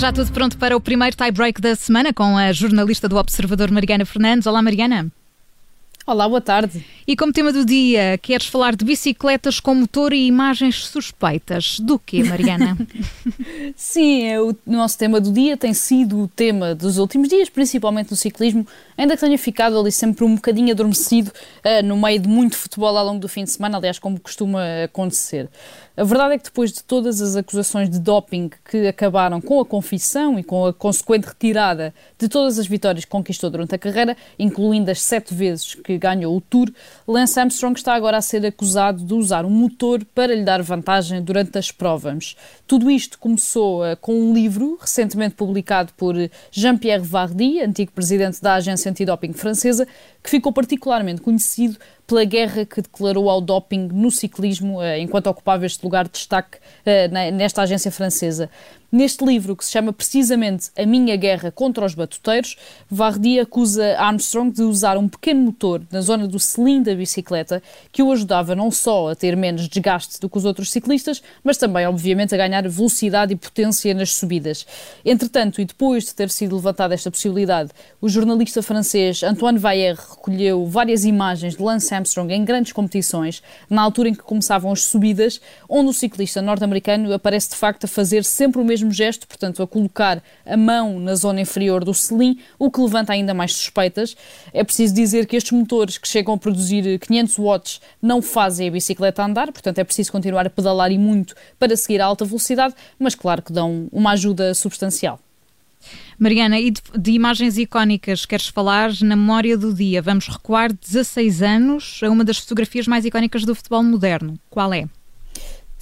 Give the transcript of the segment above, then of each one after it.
já tudo pronto para o primeiro tie-break da semana com a jornalista do Observador Mariana Fernandes. Olá, Mariana. Olá, boa tarde. E como tema do dia, queres falar de bicicletas com motor e imagens suspeitas. Do quê, Mariana? Sim, é o nosso tema do dia tem sido o tema dos últimos dias, principalmente no ciclismo, ainda que tenha ficado ali sempre um bocadinho adormecido uh, no meio de muito futebol ao longo do fim de semana, aliás, como costuma acontecer. A verdade é que depois de todas as acusações de doping que acabaram com a confissão e com a consequente retirada de todas as vitórias que conquistou durante a carreira, incluindo as sete vezes que ganhou o Tour, Lance Armstrong está agora a ser acusado de usar um motor para lhe dar vantagem durante as provas. Tudo isto começou uh, com um livro recentemente publicado por Jean-Pierre Vardy, antigo presidente da agência antidoping francesa, que ficou particularmente conhecido pela guerra que declarou ao doping no ciclismo, eh, enquanto ocupava este lugar de destaque eh, nesta agência francesa. Neste livro, que se chama precisamente A Minha Guerra contra os Batuteiros, Vardy acusa Armstrong de usar um pequeno motor na zona do selim da bicicleta que o ajudava não só a ter menos desgaste do que os outros ciclistas, mas também, obviamente, a ganhar velocidade e potência nas subidas. Entretanto, e depois de ter sido levantada esta possibilidade, o jornalista francês Antoine Vayer recolheu várias imagens de Lance Armstrong em grandes competições, na altura em que começavam as subidas, onde o ciclista norte-americano aparece de facto a fazer sempre o mesmo mesmo gesto, portanto, a colocar a mão na zona inferior do selim, o que levanta ainda mais suspeitas. É preciso dizer que estes motores que chegam a produzir 500 watts não fazem a bicicleta andar, portanto, é preciso continuar a pedalar e muito para seguir a alta velocidade, mas claro que dão uma ajuda substancial. Mariana, e de, de, imagens icónicas queres falar na memória do dia? Vamos recuar 16 anos a uma das fotografias mais icónicas do futebol moderno. Qual é?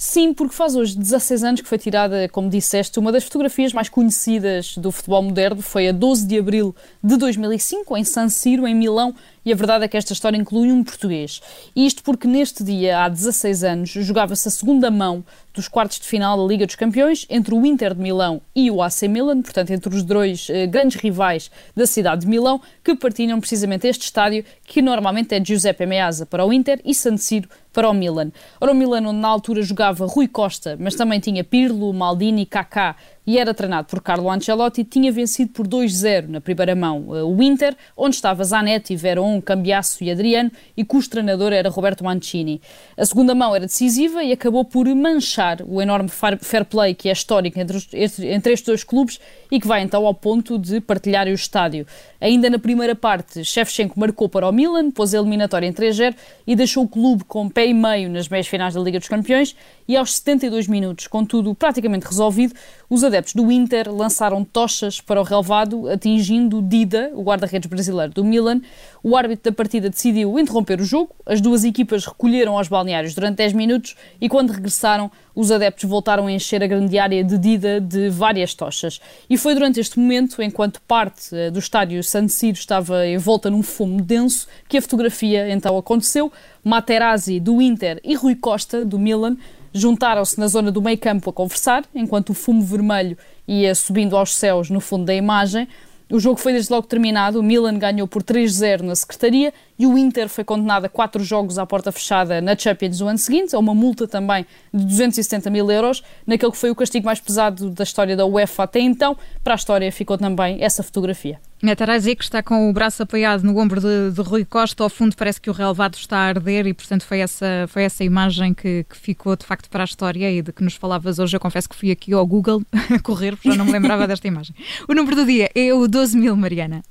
Sim, porque faz hoje 16 anos que foi tirada, como disseste, uma das fotografias mais conhecidas do futebol moderno. Foi a 12 de abril de 2005, em San Siro, em Milão, e a verdade é que esta história inclui um português. Isto porque neste dia, há 16 anos, jogava-se a segunda mão dos quartos de final da Liga dos Campeões entre o Inter de Milão e o AC Milan, portanto, entre os dois eh, grandes rivais da cidade de Milão, que partilham precisamente este estádio, que normalmente é Giuseppe Meazza para o Inter e San Siro para o Milan. Ora, o Milan, onde na altura jogava Rui Costa, mas também tinha Pirlo, Maldini, Kaká e era treinado por Carlo Ancelotti, tinha vencido por 2-0 na primeira mão eh, o Inter, onde estava Zanetti, Veron, Cambiasso e Adriano, e cujo treinador era Roberto Mancini. A segunda mão era decisiva e acabou por manchar o enorme fair play que é histórico entre, entre estes dois clubes e que vai então ao ponto de partilhar o estádio. Ainda na primeira parte, Shevchenko marcou para o Milan, pôs a eliminatória em 3-0 e deixou o clube com pé e meio nas meias finais da Liga dos Campeões e aos 72 minutos, com tudo praticamente resolvido, os adeptos do Inter lançaram tochas para o relvado, atingindo Dida, o guarda-redes brasileiro do Milan. O árbitro da partida decidiu interromper o jogo, as duas equipas recolheram aos balneários durante 10 minutos e quando regressaram, os adeptos voltaram a encher a grande área de Dida de várias tochas. E foi durante este momento, enquanto parte eh, do estádio San Siro estava envolta num fumo denso, que a fotografia então aconteceu. Materazzi, do Inter, e Rui Costa, do Milan, juntaram-se na zona do meio campo a conversar, enquanto o fumo vermelho ia subindo aos céus no fundo da imagem. O jogo foi desde logo terminado, o Milan ganhou por 3-0 na Secretaria e o Inter foi condenado a quatro jogos à porta fechada na Champions no ano seguinte, a uma multa também de 270 mil euros, naquele que foi o castigo mais pesado da história da UEFA até então. Para a história ficou também essa fotografia. Metarazzi que está com o braço apoiado no ombro de, de, Rui Costa, ao fundo parece que o relevado está a arder e, portanto, foi essa, foi essa imagem que, que, ficou de facto para a história e de que nos falavas hoje. Eu confesso que fui aqui ao Google a correr, porque já não me lembrava desta imagem. O número do dia é o 12 mil, Mariana.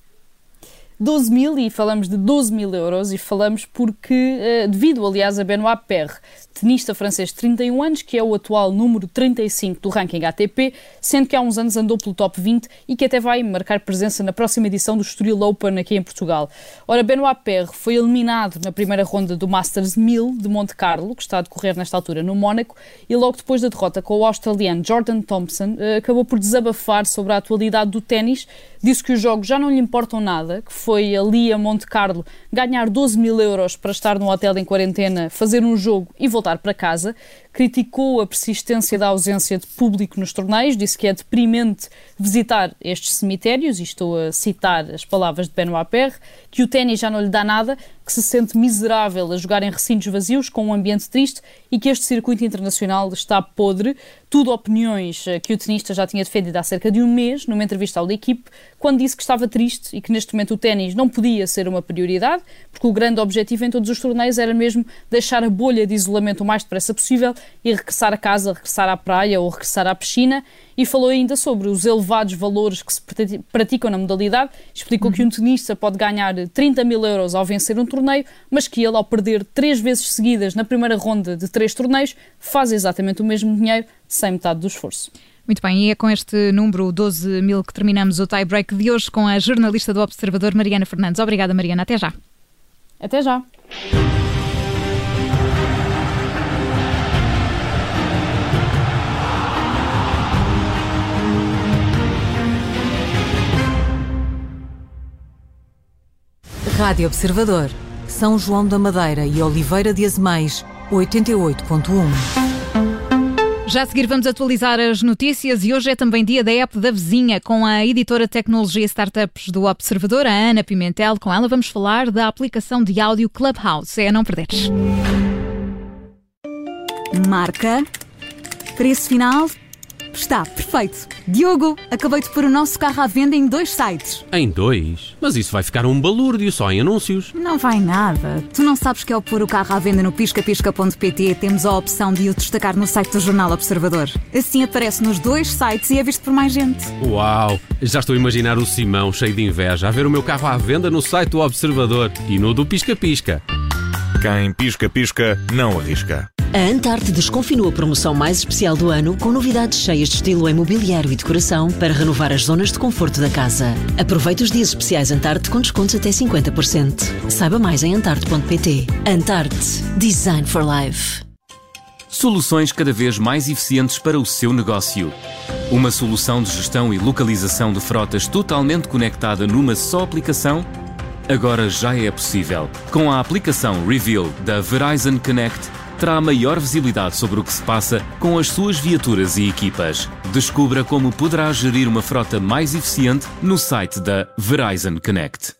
12 mil e falamos de 12 mil euros e falamos porque, uh, devido aliás a Benoit Paire, tenista francês de 31 anos, que é o atual número 35 do ranking ATP, sendo que há uns anos andou pelo top 20 e que até vai marcar presença na próxima edição do Estoril Open aqui em Portugal. Ora, Benoit Paire foi eliminado na primeira ronda do Masters 1000 de Monte Carlo, que está a decorrer nesta altura no Mónaco, e logo depois da derrota com o australiano Jordan Thompson, uh, acabou por desabafar sobre a atualidade do ténis, disse que os jogos já não lhe importam nada, que foi ali a Monte Carlo ganhar 12 mil euros para estar no hotel em quarentena, fazer um jogo e voltar para casa, criticou a persistência da ausência de público nos torneios, disse que é deprimente visitar estes cemitérios, e estou a citar as palavras de Benoit Perre, que o ténis já não lhe dá nada, que se sente miserável a jogar em recintos vazios com um ambiente triste e que este circuito internacional está podre. Tudo opiniões eh, que o tenista já tinha defendido há cerca de um mês, numa entrevista ao equipe, quando disse que estava triste e que neste momento o ténis não podia ser uma prioridade, porque o grande objetivo em todos os torneios era mesmo deixar a bolha de isolamento o mais depressa possível e regressar a casa, regressar à praia ou regressar à piscina e falou ainda sobre os elevados valores que se praticam na modalidade. Explicou uhum. que um tenista pode ganhar 30 mil euros ao vencer um torneio, mas que ele, ao perder três vezes seguidas na primeira ronda de três torneios, faz exatamente o mesmo dinheiro sem metade do esforço. Muito bem, e é com este número 12 mil que terminamos o tie-break de hoje com a jornalista do Observador, Mariana Fernandes. Obrigada, Mariana. Até já. Até já. Rádio Observador, São João da Madeira e Oliveira de Azemais, 88.1. Já a seguir vamos atualizar as notícias e hoje é também dia da app da vizinha com a editora de tecnologia e startups do Observador, a Ana Pimentel. Com ela vamos falar da aplicação de áudio Clubhouse. É a não perderes. Marca, preço final Está, perfeito. Diogo, acabei de pôr o nosso carro à venda em dois sites. Em dois? Mas isso vai ficar um balúrdio só em anúncios. Não vai nada. Tu não sabes que ao pôr o carro à venda no piscapisca.pt temos a opção de o destacar no site do Jornal Observador. Assim aparece nos dois sites e é visto por mais gente. Uau! Já estou a imaginar o Simão cheio de inveja a ver o meu carro à venda no site do Observador e no do Pisca Pisca. Quem pisca-pisca não arrisca. A Antarte desconfinou a promoção mais especial do ano com novidades cheias de estilo imobiliário e decoração para renovar as zonas de conforto da casa. Aproveite os dias especiais Antarte com descontos até 50%. Saiba mais em antarte.pt. Antarte. Design for Life. Soluções cada vez mais eficientes para o seu negócio. Uma solução de gestão e localização de frotas totalmente conectada numa só aplicação? Agora já é possível. Com a aplicação Reveal da Verizon Connect, terá maior visibilidade sobre o que se passa com as suas viaturas e equipas. Descubra como poderá gerir uma frota mais eficiente no site da Verizon Connect.